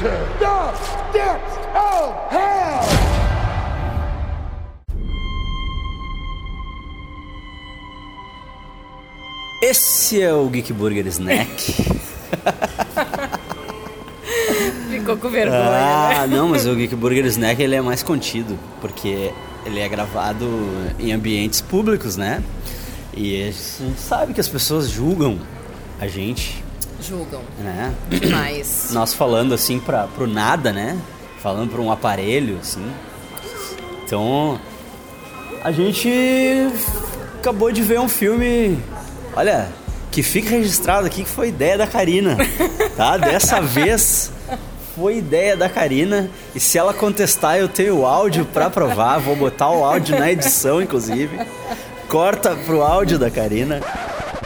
to the depths of hell! Esse é o Geek Burger Snack. Ficou com vergonha, né? ah, não, mas o Geek Burger Snack ele é mais contido, porque ele é gravado em ambientes públicos, né? E a gente sabe que as pessoas julgam a gente, Julgam né? demais. Nós falando assim pra, pro nada, né? Falando pra um aparelho, assim. Então, a gente acabou de ver um filme, olha, que fica registrado aqui que foi ideia da Karina, tá? Dessa vez foi ideia da Karina e se ela contestar eu tenho o áudio pra provar, vou botar o áudio na edição inclusive. Corta pro áudio da Karina.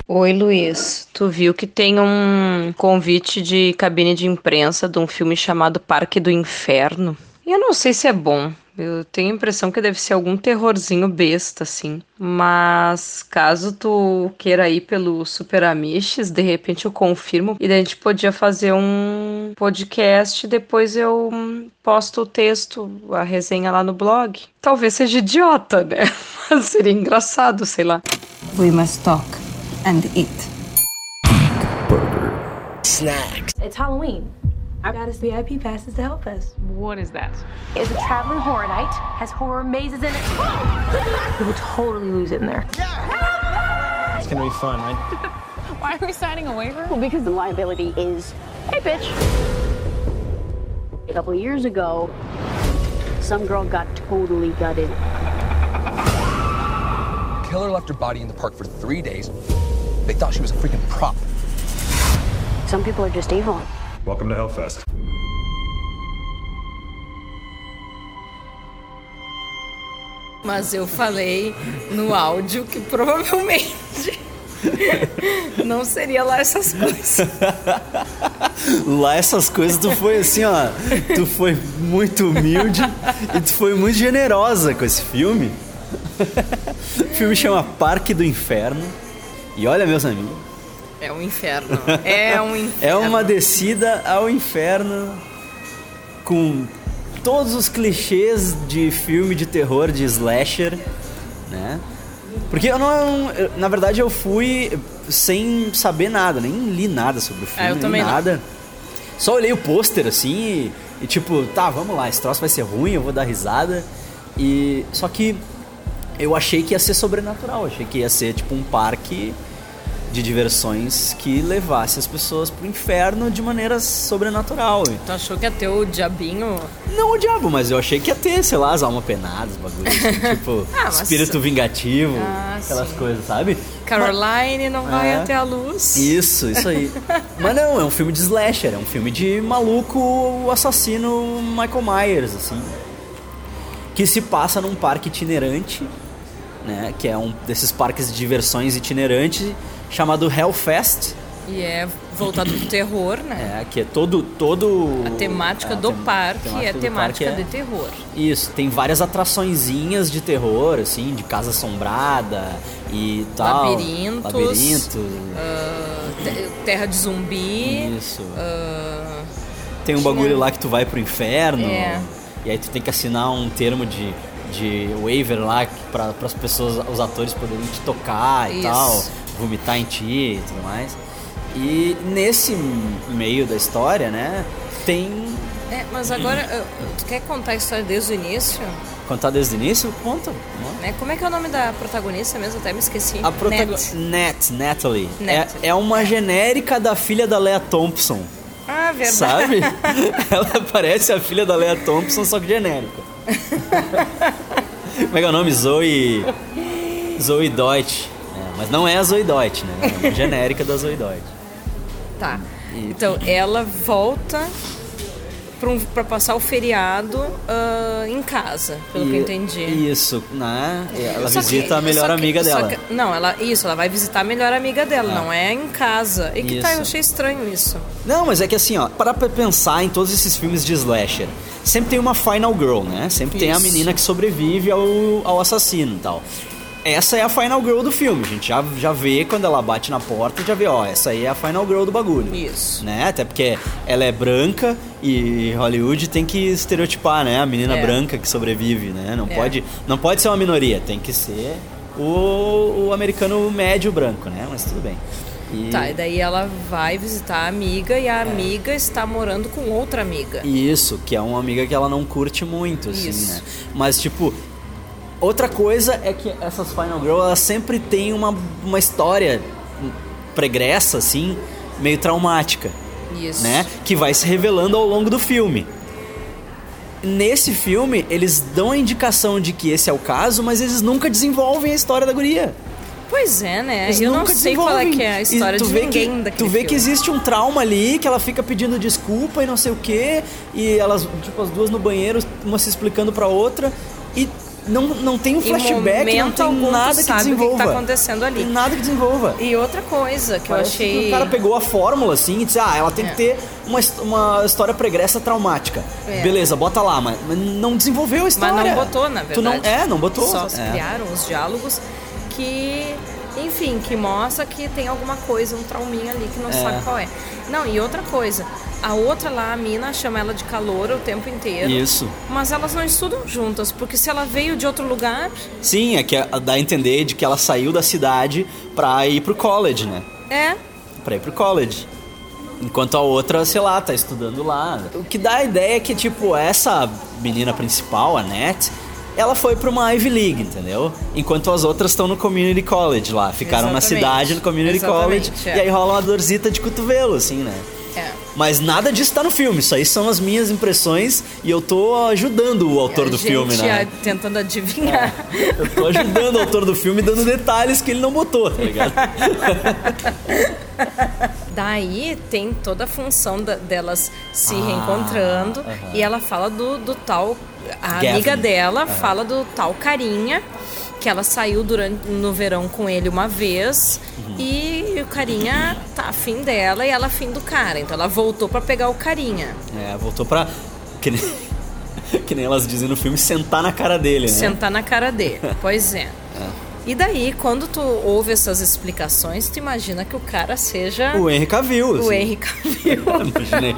Oi, Luiz. Tu viu que tem um convite de cabine de imprensa de um filme chamado Parque do Inferno? Eu não sei se é bom. Eu tenho a impressão que deve ser algum terrorzinho besta, assim. Mas caso tu queira ir pelo Super Amiches, de repente eu confirmo. E daí a gente podia fazer um podcast. Depois eu posto o texto, a resenha lá no blog. Talvez seja idiota, né? Mas seria engraçado, sei lá. We must talk and eat. Burger. Snacks. It's Halloween. I got us VIP passes to help us. What is that? It's a traveling horror night, has horror mazes in it. You would totally lose it in there. It's gonna be fun, right? Why are we signing a waiver? Well, because the liability is, hey, bitch. A couple years ago, some girl got totally gutted. Killer left her body in the park for three days. They thought she was a freaking prop. Some people are just evil. Welcome to Hellfest. Mas eu falei no áudio que provavelmente não seria lá essas coisas. Lá essas coisas tu foi assim, ó. Tu foi muito humilde e tu foi muito generosa com esse filme. O filme chama Parque do Inferno. E olha, meus amigos, É um inferno. É um inferno. é uma descida ao inferno com todos os clichês de filme de terror, de slasher, né? Porque eu não. na verdade, eu fui sem saber nada, nem li nada sobre o filme, Ah, eu nem também não. nada. Só olhei o pôster assim e, e, tipo, tá, vamos lá, esse troço vai ser ruim, eu vou dar risada. E. Só que eu achei que ia ser sobrenatural, achei que ia ser tipo um parque de diversões que levasse as pessoas pro inferno de maneira sobrenatural. Tu achou que ia ter o diabinho? Não o diabo, mas eu achei que ia ter, sei lá, as almas penadas, bagulho assim, tipo, Ah, mas- espírito vingativo, Ah, aquelas sim. coisas, sabe? Caroline não vai É. até a luz. Isso, isso aí. Mas não, é um filme de slasher, é um filme de maluco assassino Michael Myers, assim. Que se passa num parque itinerante, né? Que é um desses parques de diversões itinerantes, chamado Hellfest. E é voltado pro terror, né? É, que é todo. todo A temática a do tem- parque temática é do temática parque é- de terror. Isso, tem várias atraçõezinhas de terror, assim, de casa assombrada e tal. Labirintos. Labirinto. ah, te- terra de zumbi. Isso. ah, Tem um bagulho lá que tu vai pro inferno. É. E aí tu tem que assinar um termo de, de waiver lá para as pessoas, os atores poderem te tocar e Isso. tal, vomitar em ti e tudo mais. E nesse meio da história, né, tem é, mas agora, tu quer contar a história desde o início? contar desde o início, conta. Né? Como é que é o nome da protagonista mesmo? Até me esqueci. A protagonista Net. Net, Natalie. Natalie. É, é uma genérica da filha da Lea Thompson. Ah, verdade. Sabe? Ela parece a filha da Lea Thompson, só que genérica. Como é que é o nome? Zoe. Zoe Deutsch. É, mas não é a Zoe Deutsch, né? É uma genérica da Zoe Deutsch. Tá. Então, ela volta pra, um- passar o feriado ah, em casa, pelo que eu E- entendi. Isso, né? Ela Só que- visita a melhor que- amiga dela. que- não, ela, isso, ela vai visitar a melhor amiga dela, Ah. não é em casa. E que tá, Isso. eu achei estranho isso. Não, mas é que assim, ó, para pra pensar em todos esses filmes de slasher, sempre tem uma final girl, né? Sempre tem a Isso. menina que sobrevive ao, ao assassino e tal. essa é a final girl do filme. A gente já, já vê quando ela bate na porta, já vê, ó, essa aí é a final girl do bagulho. Isso. Né? Até porque ela é branca e Hollywood tem que estereotipar, né? A menina É. branca que sobrevive, né? Não, É. pode, não pode ser uma minoria, tem que ser o, o americano médio branco, né? Mas tudo bem. E- Tá, e daí ela vai visitar a amiga e a amiga está morando com outra amiga. Isso, que é uma amiga que ela não curte muito, assim, Isso. né? Mas, tipo, outra coisa é que essas Final Girl, elas sempre têm uma, uma história pregressa, assim, meio traumática, Isso. né? Que vai se revelando ao longo do filme. Nesse filme, eles dão a indicação de que esse é o caso, mas eles nunca desenvolvem a história da guria. Pois é, né? Eles Eu não sei qual é é a história tu de vê ninguém que, daquele Tu vê filme. que existe um trauma ali, que ela fica pedindo desculpa e não sei o quê, e elas, tipo, as duas no banheiro, uma se explicando pra outra, e não, não tem um flashback, não tem tu nada que o que desenvolva. tá acontecendo ali. Tem nada que desenvolva. E outra coisa que Parece eu achei. que o cara pegou a fórmula assim e disse: Ah, ela tem É. que ter uma, uma história pregressa traumática. É. Beleza, bota lá, mas, não desenvolveu a história. Mas não botou, na Tu verdade. não, é, não botou. Só é. criaram os diálogos que, enfim, que mostra que tem alguma coisa, um trauminha ali que não É. sabe qual é. Não, e outra coisa, a outra lá, a mina, chama ela de calor o tempo inteiro. Isso. Mas elas não estudam juntas, porque se ela veio de outro lugar, Sim, é que dá a entender de que ela saiu da cidade pra ir pro college, né? é. Pra ir pro college. Enquanto a outra, sei lá, tá estudando lá. O que dá a ideia é que, tipo, essa menina principal, a Nat, ela foi pra uma Ivy League, entendeu? Enquanto as outras estão no Community College lá. Ficaram na Exatamente. cidade, no Community Exatamente, College. é. E aí rola uma dorzita de cotovelo, assim, né? É. Mas nada disso tá no filme. Isso aí são as minhas impressões e eu tô ajudando o autor A do gente filme, né? tentando adivinhar. Eu tô ajudando o autor do filme dando detalhes que ele não botou, tá ligado? Daí tem toda a função da- delas se Ah, reencontrando aham. e ela fala do, do tal. A amiga dela Aham. fala do tal carinha que ela saiu durante no verão com ele uma vez Uhum. e o carinha tá afim dela e ela afim do cara. Então ela voltou pra pegar o carinha. É, voltou pra. Que nem, que nem elas dizem no filme, sentar na cara dele, né? Sentar na cara dele. Pois é. E daí, quando tu ouve essas explicações, tu imagina que o cara seja O Henry Cavill. o assim. Henry Cavill. Imaginei.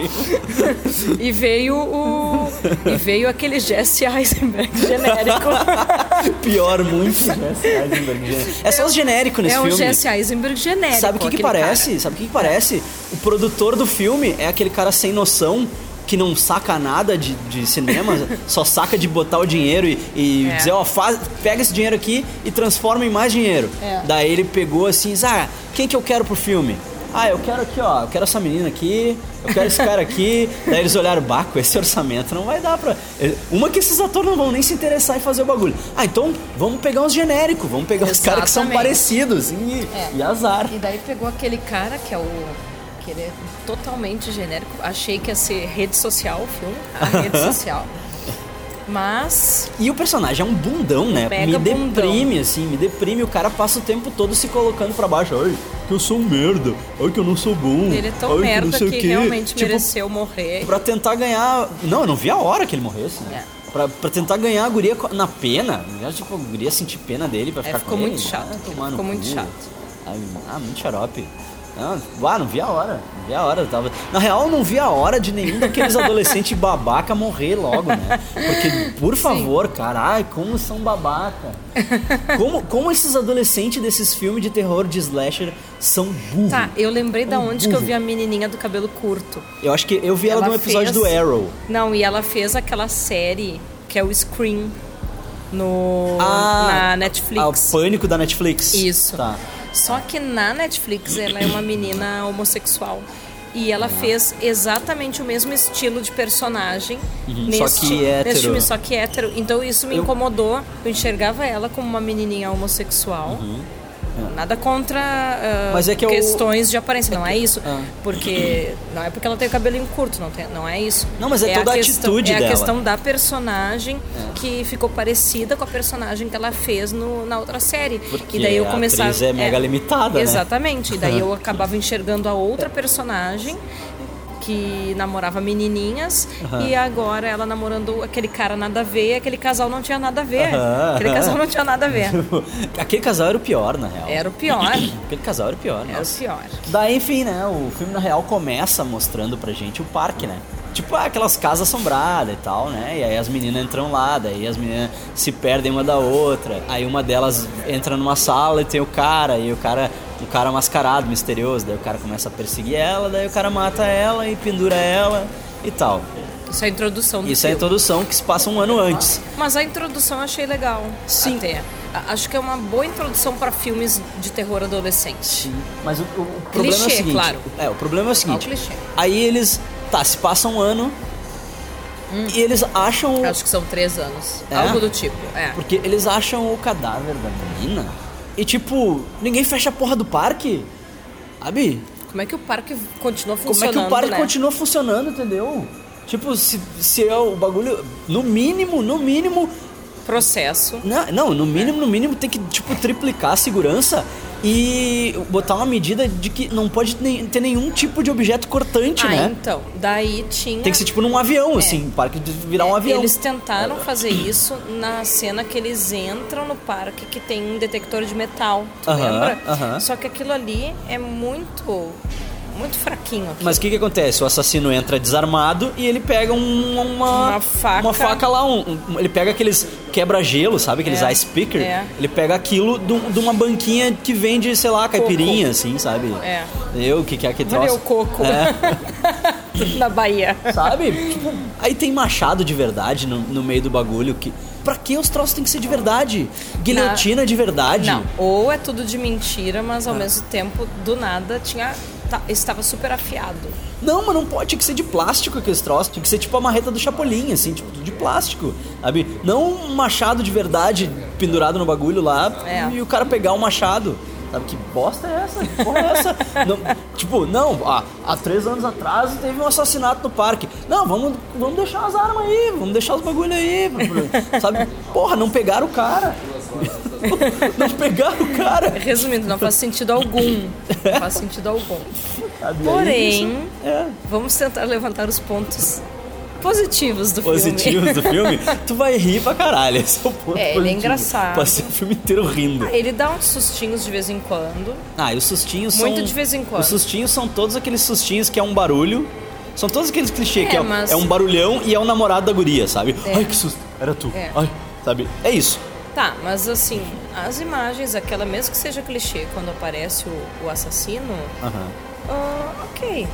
E veio o. E veio aquele Jesse Eisenberg genérico. Pior, muito Jesse Eisenberg genérico. É só os genéricos nesse é um filme. Jesse Eisenberg genérico. Sabe o que, que parece? cara. Sabe o que, que parece? O produtor do filme é aquele cara sem noção que não saca nada de, de cinema, só saca de botar o dinheiro e, e É. dizer, ó, faz, pega esse dinheiro aqui e transforma em mais dinheiro. É. Daí ele pegou assim, ah, quem que eu quero pro filme? Ah, eu quero aqui, ó, eu quero essa menina aqui, eu quero esse cara aqui. Daí eles olharam, bah, com esse orçamento não vai dar pra. Uma que esses atores não vão nem se interessar em fazer o bagulho. Ah, então vamos pegar uns genéricos, vamos pegar os caras que são Exatamente. parecidos. E, É. e azar. E daí pegou aquele cara que é o. que ele é totalmente genérico. Achei que ia ser rede social o filme, a rede social. Mas. E o personagem é um bundão, né? Pega me deprime, assim, me deprime. O cara passa o tempo todo se colocando pra baixo. Ai, que eu sou merda. Ai, que eu não sou bom. Ele é tão Ai, merda que quê. realmente tipo, mereceu morrer. Pra tentar ganhar. Não, eu não vi a hora que ele morresse, né? É. Pra, pra tentar ganhar a guria na pena. Tipo, a guria sentir pena dele pra É, ficar ficou com ele. muito chato, Ah, tomar no ficou muito chato. Ah, muito xarope. Não, ah, não vi a hora. Não vi a hora. Tava... Na real, eu não vi a hora de nenhum daqueles adolescentes babaca morrer logo, né? Porque, por favor, cara, ai, como são babaca. Como, como esses adolescentes desses filmes de terror de slasher são burros. Tá, eu lembrei da onde que eu burro. vi a menininha do cabelo curto. Eu acho que eu vi ela, Ela num episódio fez- do Arrow. Não, e ela fez aquela série que é o Scream no Ah, na Netflix. Ah, o Pânico da Netflix. Isso. Tá. Só que na Netflix ela é uma menina homossexual. E ela fez exatamente o mesmo estilo de personagem Uhum, nesse, só que hétero. nesse filme, só que hétero. Então isso me Eu- incomodou. Eu enxergava ela como uma menininha homossexual. Nada contra. Mas é que eu- questões de aparência, não é isso. Ah. Porque não é porque ela tem o cabelinho curto, não, tem, não é isso. Não, mas é toda a questão, atitude É a dela. questão da personagem que ficou parecida com a personagem que ela fez no, na outra série. Porque e daí eu a começava. atriz é mega limitada, né? Exatamente. E daí eu acabava enxergando a outra personagem que namorava menininhas Aham. e agora ela namorando aquele cara nada a ver, aquele casal não tinha nada a ver. Aham. Aquele casal não tinha nada a ver. Aquele casal era o pior, na real. Era o pior. Aquele casal era o pior, Era o pior. Daí, enfim, né? O filme na real começa mostrando pra gente o parque, né? Tipo, ah, aquelas casas assombradas e tal, né? E aí as meninas entram lá, daí as meninas se perdem uma da outra. Aí uma delas entra numa sala e tem o cara, e o cara, um cara mascarado, misterioso. Daí o cara começa a perseguir ela, daí o cara mata ela e pendura ela e tal. Isso é a introdução do Isso é a filme. introdução que se passa um ano antes. Mas a introdução eu achei legal. Sim. Até. Acho que é uma boa introdução pra filmes de terror adolescente. Mas o, o- o problema é o Clichê, seguinte. claro. É, o problema é o seguinte. Clichê. Aí eles. Tá, se passa um ano. E eles acham. o- Acho que são três anos. É? Algo do tipo. É. Porque eles acham o cadáver da menina. E tipo, ninguém fecha a porra do parque. Sabe? Como é que o parque continua Como é funcionando? que o parque né? continua funcionando, entendeu? Tipo, se, se é o bagulho. No mínimo, no mínimo. Processo. Não, não, no mínimo, no mínimo tem que, tipo, triplicar a segurança e botar uma medida de que não pode ter nenhum tipo de objeto cortante, ah, né? então. Daí tinha. Tem que ser tipo num avião, assim, o parque de virar um avião. Eles tentaram fazer isso na cena que eles entram no parque que tem um detector de metal. Tu Aham, lembra? aham. Só que aquilo ali é muito. Muito fraquinho aqui. Mas o que que acontece? O assassino entra desarmado e ele pega um- uma... Uma faca. Uma faca lá, um, um- ele pega aqueles quebra-gelo, sabe? Aqueles É, ice picker. é. Ele pega aquilo de uma banquinha que vende, sei lá, caipirinha, assim, sabe? É. Eu, o que que é que troço? o coco. É. na Bahia. Sabe? Tipo, aí tem machado de verdade no, no meio do bagulho que... Pra que os troços tem que ser de verdade? Guilhotina de verdade? Não, ou é tudo de mentira, mas ao mesmo tempo, do nada, tinha. Tá- estava super afiado. Não, mas não pode, tinha que ser de plástico aqueles troços. Tinha que ser tipo a marreta do Chapolin, assim, tipo, de plástico, sabe? Não um machado de verdade pendurado no bagulho lá É. e o cara pegar o machado. Sabe que bosta é essa? Que porra é essa? Não, tipo, não, ah, há três anos atrás teve um assassinato no parque. Não, vamos, vamos deixar as armas aí, vamos deixar os bagulho aí. Sabe? Porra, não pegaram o cara. Não pegaram o cara. Resumindo, não faz sentido algum. Não faz sentido algum. Porém, é. vamos tentar levantar os pontos positivos do positivos filme. do filme, tu vai rir pra caralho. Esse é o ponto É, ele é positivo. engraçado. Passei o filme inteiro rindo. Ele dá uns sustinhos de vez em quando. Ah, e os sustinhos são... Muito de vez em quando. Os sustinhos são todos aqueles sustinhos que é um barulho. São todos aqueles clichês É, que é, mas- é um barulhão e é o namorado da guria, sabe? É. Ai, que susto. Era tu. É. Ai, sabe? É isso. Tá, mas assim, as imagens, aquela mesmo que seja clichê, quando aparece o, o assassino, Aham. ah, ok.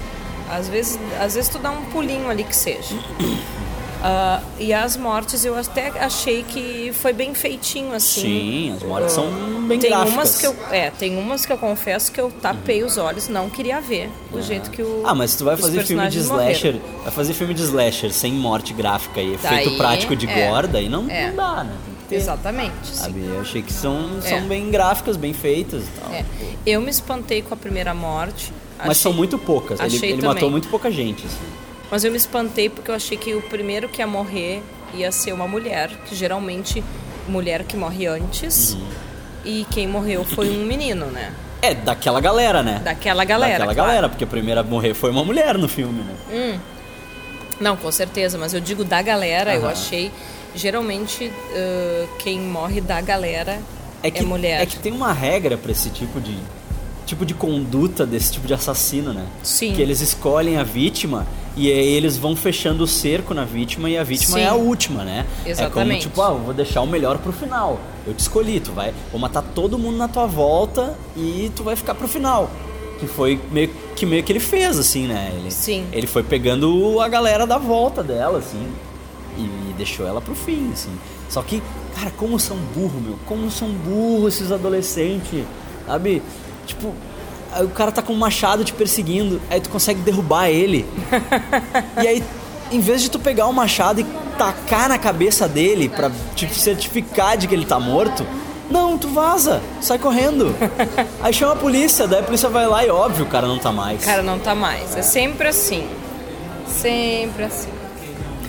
Às vezes, às vezes tu dá um pulinho ali que seja. Ah, e as mortes eu até achei que foi bem feitinho, assim. Sim, as mortes são bem tem gráficas. Umas que eu, é, tem umas que eu confesso que eu tapei os olhos, não queria ver o jeito que o. Ah, mas tu vai fazer filme de slasher, morreram. vai fazer filme de slasher sem morte gráfica e efeito Daí, prático de é, gore, daí não, é. não dá, né? Ter, Exatamente. sim. Sabe? Eu achei que são, É. são bem gráficas, bem feitas e tal. É. Eu me espantei com a primeira morte. Mas achei- são muito poucas. Ele, achei ele também. matou muito pouca gente. assim. Mas eu me espantei porque eu achei que o primeiro que ia morrer ia ser uma mulher, que geralmente mulher que morre antes. Uhum. E quem morreu foi um menino, né? É, daquela galera, né? Daquela galera. Daquela claro. galera, porque a primeira a morrer foi uma mulher no filme, né? Não, com certeza, mas eu digo da galera, eu Aham. achei. Geralmente ãh, quem morre da galera é, que, mulher. É que tem uma regra pra esse tipo de tipo de conduta desse tipo de assassino, né? Sim. Que eles escolhem a vítima e aí eles vão fechando o cerco na vítima e a vítima Sim. é a última, né? Exatamente. É como tipo, ah, vou deixar o melhor pro final. Eu te escolhi, tu vai, vou matar todo mundo na tua volta e tu vai ficar pro final. Que foi meio que meio que ele fez assim, né? Ele, Sim. Ele foi pegando a galera da volta dela assim e deixou ela pro fim, assim. Só que, cara, como são burro, meu. Como são burros esses adolescentes, sabe? Tipo, o cara tá com um machado te perseguindo, aí tu consegue derrubar ele. e aí, em vez de tu pegar o machado e tacar na cabeça dele pra te certificar de que ele tá morto, não, tu vaza, sai correndo. aí chama a polícia, daí a polícia vai lá e óbvio o cara não tá mais. O cara não tá mais. É sempre assim. Sempre assim.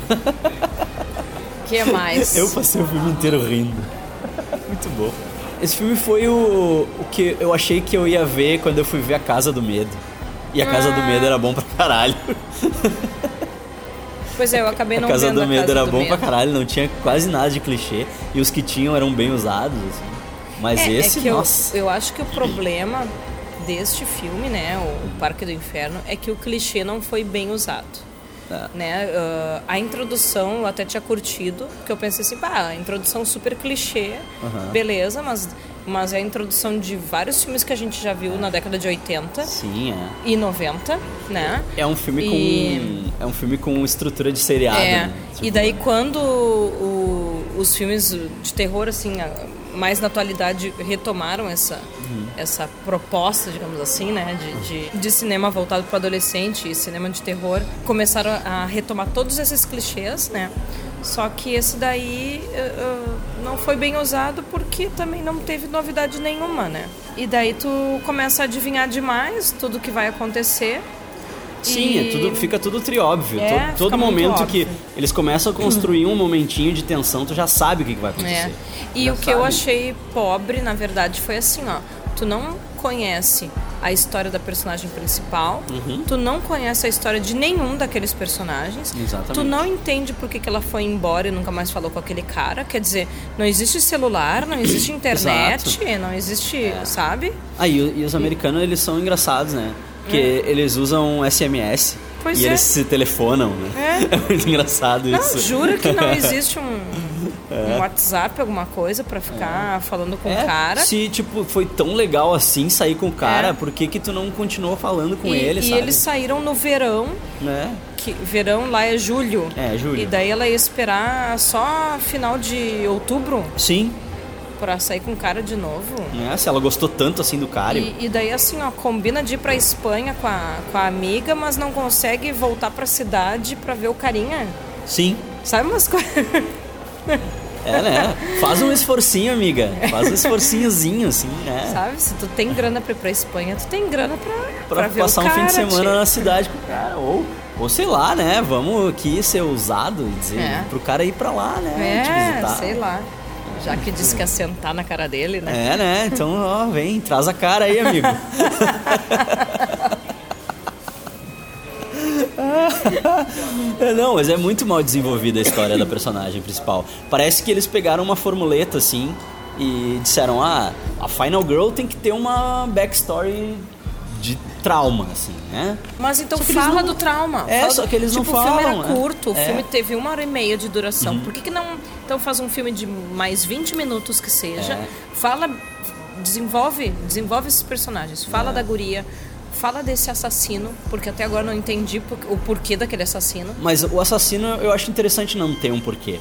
que mais? Eu passei o filme inteiro rindo. Muito bom. Esse filme foi o, o que eu achei que eu ia ver quando eu fui ver A Casa do Medo. E a Casa do Medo era bom pra caralho. Pois é, eu acabei A não Casa vendo do a Medo Casa era do bom Medo. pra caralho, não tinha quase nada de clichê. E os que tinham eram bem usados, assim. Mas É, esse, é que eu, nossa. eu acho que o problema deste filme, né, o Parque do Inferno, é que o clichê não foi bem usado. É. Né? Ah, a introdução eu até tinha curtido, porque eu pensei assim, pá, a introdução super clichê, Aham. beleza, mas, mas é a introdução de vários filmes que a gente já viu na década de 80 Sim, é. e 90, né? É um filme E- com. É um filme com estrutura de seriado. É, né? e Tipo, daí quando o- os filmes de terror, assim, mais na atualidade retomaram essa, Uhum. Essa proposta, digamos assim, né, de, de, de cinema voltado para adolescente e cinema de terror, começaram a retomar todos esses clichês, né, só que esse daí eh, não foi bem usado porque também não teve novidade nenhuma, né. E daí tu começa a adivinhar demais tudo que vai acontecer. Sim, e- é tudo, fica tudo trióbvio. É, todo todo momento que eles começam a construir um momentinho de tensão, tu já sabe o que, vai É. acontecer. E Já o que eu sabe. achei pobre, na verdade, foi assim, ó. Tu não conhece a história da personagem principal, Uhum. tu não conhece a história de nenhum daqueles personagens, Exatamente. tu não entende por que, que ela foi embora e nunca mais falou com aquele cara. Quer dizer, não existe celular, não existe internet, não existe, É. sabe? Ah, e, e os americanos, eles são engraçados, né? Porque eles usam SMS. Pois e é. eles se telefonam, né? É. É, muito engraçado Não, isso. jura que não existe um, um WhatsApp, alguma coisa pra ficar falando com É, o cara. Se, tipo, foi tão legal assim sair com o cara, É. por que que tu não continuou falando com e, ele, e sabe? eles saíram no verão, Né? que verão lá é julho. É, julho. E daí ela ia esperar só final de outubro Sim, pra sair com o cara de novo. né? Se ela gostou tanto assim do cara. E, e daí assim, ó, combina de ir pra Espanha com a, com a amiga, mas não consegue voltar pra cidade pra ver o carinha. Sim. Sabe umas coisas? É, né? Faz um esforcinho, amiga. Faz um esforcinhozinho, assim, né? Sabe? Se tu tem grana pra ir pra Espanha, tu tem grana pra, Pra, pra ver passar um cara. fim de semana tchê. na cidade com o cara. Ou, ou sei lá, né? Vamos aqui ser ousado e dizer É. pro cara ir pra lá, né? É, sei lá. Já que disse que ia sentar na cara dele, né? É, né? Então, ó, vem, traz a cara aí, amigo. É, Não, mas é muito mal desenvolvida a história da personagem principal. Parece que eles pegaram uma formuleta assim e disseram: ah, a Final Girl tem que ter uma backstory de trauma, assim, né? Mas então fala não- do trauma. É, Fala só que eles não tipo, o filme falam, era né? curto, o É. Uhum. filme teve uma hora e meia de duração. Por que, que não. Então faz um filme de mais 20 minutos que seja. É. Fala. Desenvolve, desenvolve esses personagens. Fala É. da guria. Fala desse assassino, porque até agora não entendi o porquê daquele assassino. Mas o assassino eu acho interessante não ter um porquê.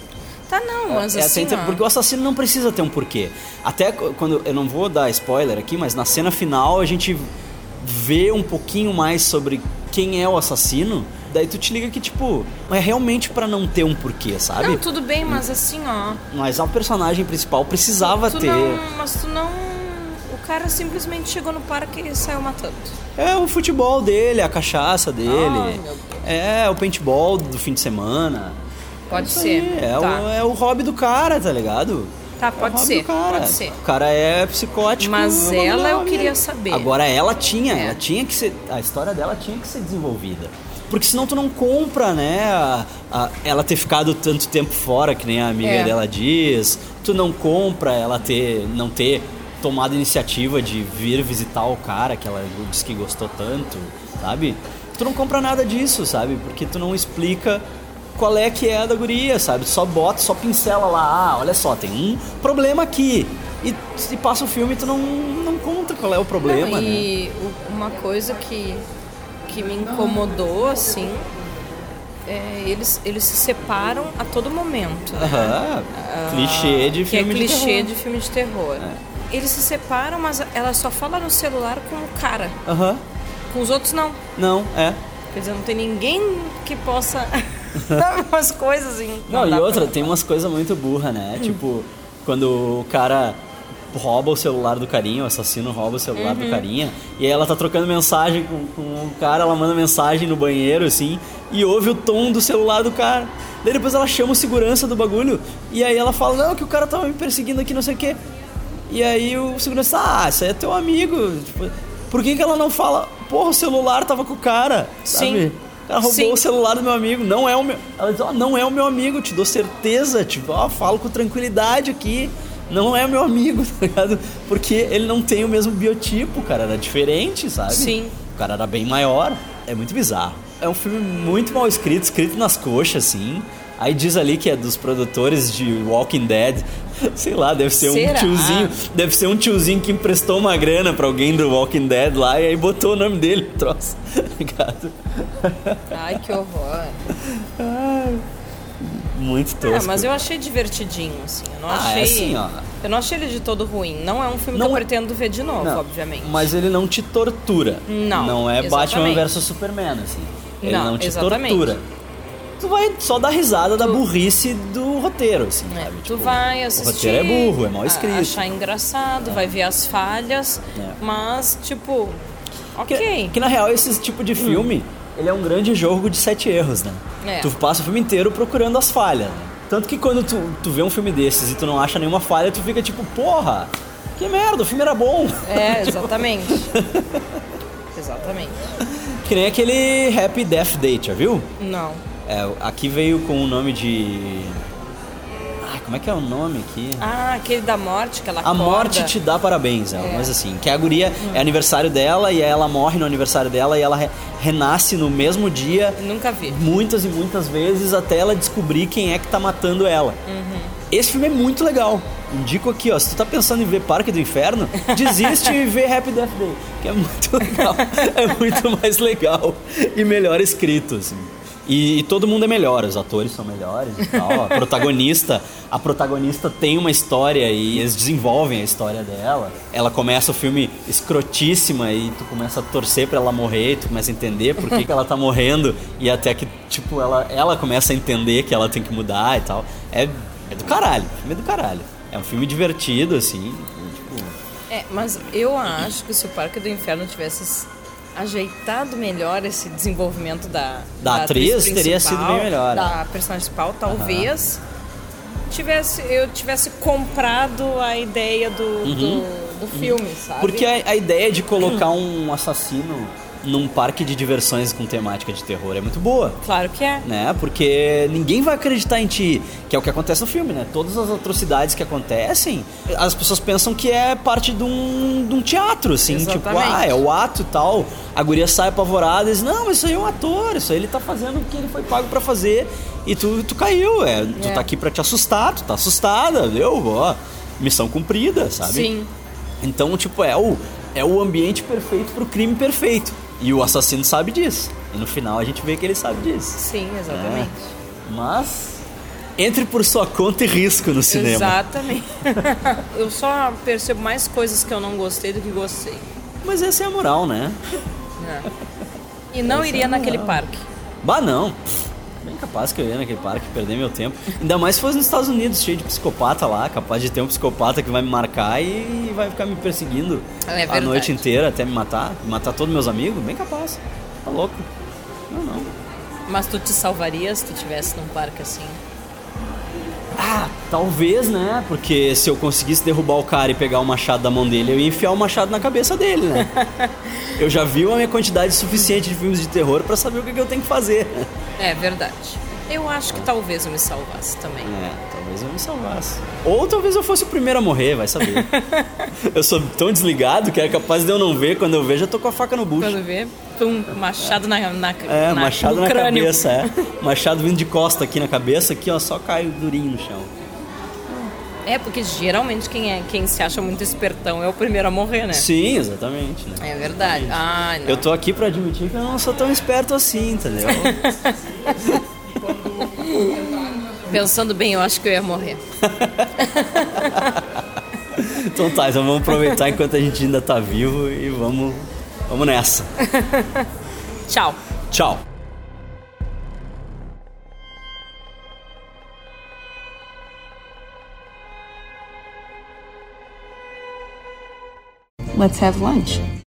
Tá, não, mas É, assim. porque o assassino não precisa ter um porquê. Até qu- quando. Eu não vou dar spoiler aqui, mas na cena final a gente vê um pouquinho mais sobre quem é o assassino. Daí tu te liga que, tipo, é realmente pra não ter um porquê, sabe? Não, tudo bem, mas assim, ó. Mas a personagem principal precisava Tu ter. não. Mas tu não. O cara simplesmente chegou no parque e saiu matando. É o futebol dele, a cachaça dele. Meu Deus. é o paintball do fim de semana. Pode ser. É, tá. o, é o hobby do cara, tá ligado? Tá, É o pode hobby ser. Pode ser. O cara é psicótico. Mas bagulho ela é eu queria saber. Agora ela tinha, É. ela tinha que ser. A história dela tinha que ser desenvolvida. Porque senão tu não compra, né? a- a- ela ter ficado tanto tempo fora, que nem a amiga É. dela diz. Tu não compra ela ter. não ter tomado a iniciativa de vir visitar o cara que ela disse que gostou tanto, sabe? Tu não compra nada disso, sabe? Porque tu não explica qual é que é a da guria, sabe? Só bota, só pincela lá, ah, olha só, tem um problema aqui. E se passa o filme, tu não, não conta qual é o problema, Não, né? e o- uma coisa que, que me incomodou, assim, é eles, eles se separam a todo momento. né? Aham, clichê de é filme de clichê terror. É. de filme de terror. Eles se separam, mas ela só fala no celular com o cara. Aham, Com os outros, não. não, é. Quer dizer, não tem ninguém que possa dar umas coisas assim. Não, e dá outra, tem umas coisas muito burras, né? Tipo, quando o cara rouba o celular do carinha, o assassino rouba o celular Uhum. do carinha, e aí ela tá trocando mensagem com, com o cara, ela manda mensagem no banheiro, assim, e ouve o tom do celular do cara. Daí depois ela chama o segurança do bagulho, e aí ela fala, não, que o cara tava me perseguindo aqui, não sei o quê. E aí o segurança, ah, isso aí é teu amigo. Tipo, por que, que ela não fala? porra, o celular tava com o cara. Sabe? Sim. O cara roubou Sim. o celular do meu amigo, não é o meu. Ela diz, ó, não é o meu amigo, te dou certeza, tipo, ó, falo com tranquilidade aqui. Não é o meu amigo, tá ligado? Porque ele não tem o mesmo biotipo, cara, era diferente, sabe? Sim. O cara era bem maior. É muito bizarro. É um filme muito mal escrito, escrito nas coxas, assim. Aí diz ali que é dos produtores de Walking Dead. Sei lá, deve ser Será? um tiozinho. Deve ser um tiozinho que emprestou uma grana pra alguém do Walking Dead lá e aí botou o nome dele troço. Ligado? Ai, que horror. Muito tosco. É, mas eu achei divertidinho, assim. Eu não Ah, achei. é assim, ó. Eu não achei ele de todo ruim. Não é um filme Não que eu é- pretendo ver de novo, Não, obviamente. Mas ele não te tortura. Não, Não é Batman exatamente. versus Superman, assim. Ele Não, não, te exatamente. tortura. Tu vai só dar risada da burrice do roteiro, assim, É, sabe? tu Tipo, vai O assistir. roteiro é burro, é mal escrito. Achar engraçado, vai ver as falhas, É. mas, tipo, Que, ok. que na real esse tipo de filme, ele é um grande jogo de sete erros, né? É. Tu passa o filme inteiro procurando as falhas. né? Tanto que quando tu, tu vê um filme desses e tu não acha nenhuma falha, tu fica tipo, porra, que merda, o filme era bom. É, exatamente. exatamente. que nem aquele Happy Death Date, já viu? Não. É, aqui veio com o nome de. Ai, como é que é o nome aqui? Ah, aquele da morte que ela A acorda. morte te dá parabéns, é uma coisa assim. Que a guria é aniversário dela e ela morre no aniversário dela e ela re- renasce no mesmo dia Nunca vi. muitas e muitas vezes até ela descobrir quem é que tá matando ela. Esse filme é muito legal. Indico aqui, ó, se tu tá pensando em ver Parque do Inferno, desiste e vê Happy Death Day, que é muito legal. é muito mais legal e melhor escrito, assim. E, e todo mundo é melhor, os atores são melhores e tal. A protagonista, a protagonista tem uma história e eles desenvolvem a história dela. Ela começa o filme escrotíssima e tu começa a torcer pra ela morrer, tu começa a entender por que, que ela tá morrendo e até que, tipo, ela, ela começa a entender que ela tem que mudar e tal. É, é do caralho, o filme é do caralho. É um filme divertido, assim, tipo... É, mas eu acho que se o Parque do Inferno tivesse ajeitado melhor esse desenvolvimento da, Da atriz, teria sido bem melhor, Da personagem principal, talvez tivesse, eu tivesse comprado a ideia do, do, do filme, sabe? Uhum. Porque a, a ideia de colocar um assassino num parque de diversões com temática de terror é muito boa. Claro que é. Né? Porque ninguém vai acreditar em ti, que é o que acontece no filme, né? Todas as atrocidades que acontecem, as pessoas pensam que é parte de um, de um teatro, assim, tipo, Exatamente. ah, é o ato e tal. A guria sai apavorada e diz, não, mas isso aí é um ator, isso aí ele tá fazendo o que ele foi pago pra fazer e tu, tu caiu, é, tu É. tá aqui pra te assustar, tu tá assustada, viu? Ó, missão cumprida, sabe? Sim. Então, tipo, é o, é o ambiente perfeito pro crime perfeito. E o assassino sabe disso. E no final a gente vê que ele sabe disso. Sim, exatamente. Mas entre por sua conta e risco no cinema. Exatamente. eu só percebo mais coisas que eu não gostei do que gostei. Mas essa é a moral, né? É. E não Essa iria é naquele parque. Bah, não. Capaz que eu ia naquele parque perder meu tempo. Ainda mais se fosse nos Estados Unidos, cheio de psicopata lá, capaz de ter um psicopata que vai me marcar e vai ficar me perseguindo É a noite inteira até me matar, matar todos meus amigos. Bem capaz. Tá louco. Não, não. Mas tu te salvaria se tu estivesse num parque assim? Ah, talvez, né? Porque se eu conseguisse derrubar o cara e pegar o machado da mão dele, eu ia enfiar o machado na cabeça dele, né? eu já vi a minha quantidade suficiente de filmes de terror pra saber o que, que eu tenho que fazer. É verdade. Eu acho que talvez eu me salvasse também. É, talvez eu me salvasse. Ou talvez eu fosse o primeiro a morrer, vai saber. eu sou tão desligado que é capaz de eu não ver. Quando eu vejo, eu tô com a faca no bucho. Quando vê, pum, machado na, na, É, na- machado na crânio. cabeça, é. Machado vindo de costa aqui na cabeça, aqui ó, só cai durinho no chão. É, porque geralmente quem, é, quem se acha muito espertão é o primeiro a morrer, né? Sim, exatamente, né? É verdade. Ah, não. Eu tô aqui pra admitir que eu não sou tão esperto assim, entendeu? Pensando bem, eu acho que eu ia morrer. então tá, então vamos aproveitar enquanto a gente ainda tá vivo e vamos, vamos nessa. Tchau. Tchau. Let's have lunch.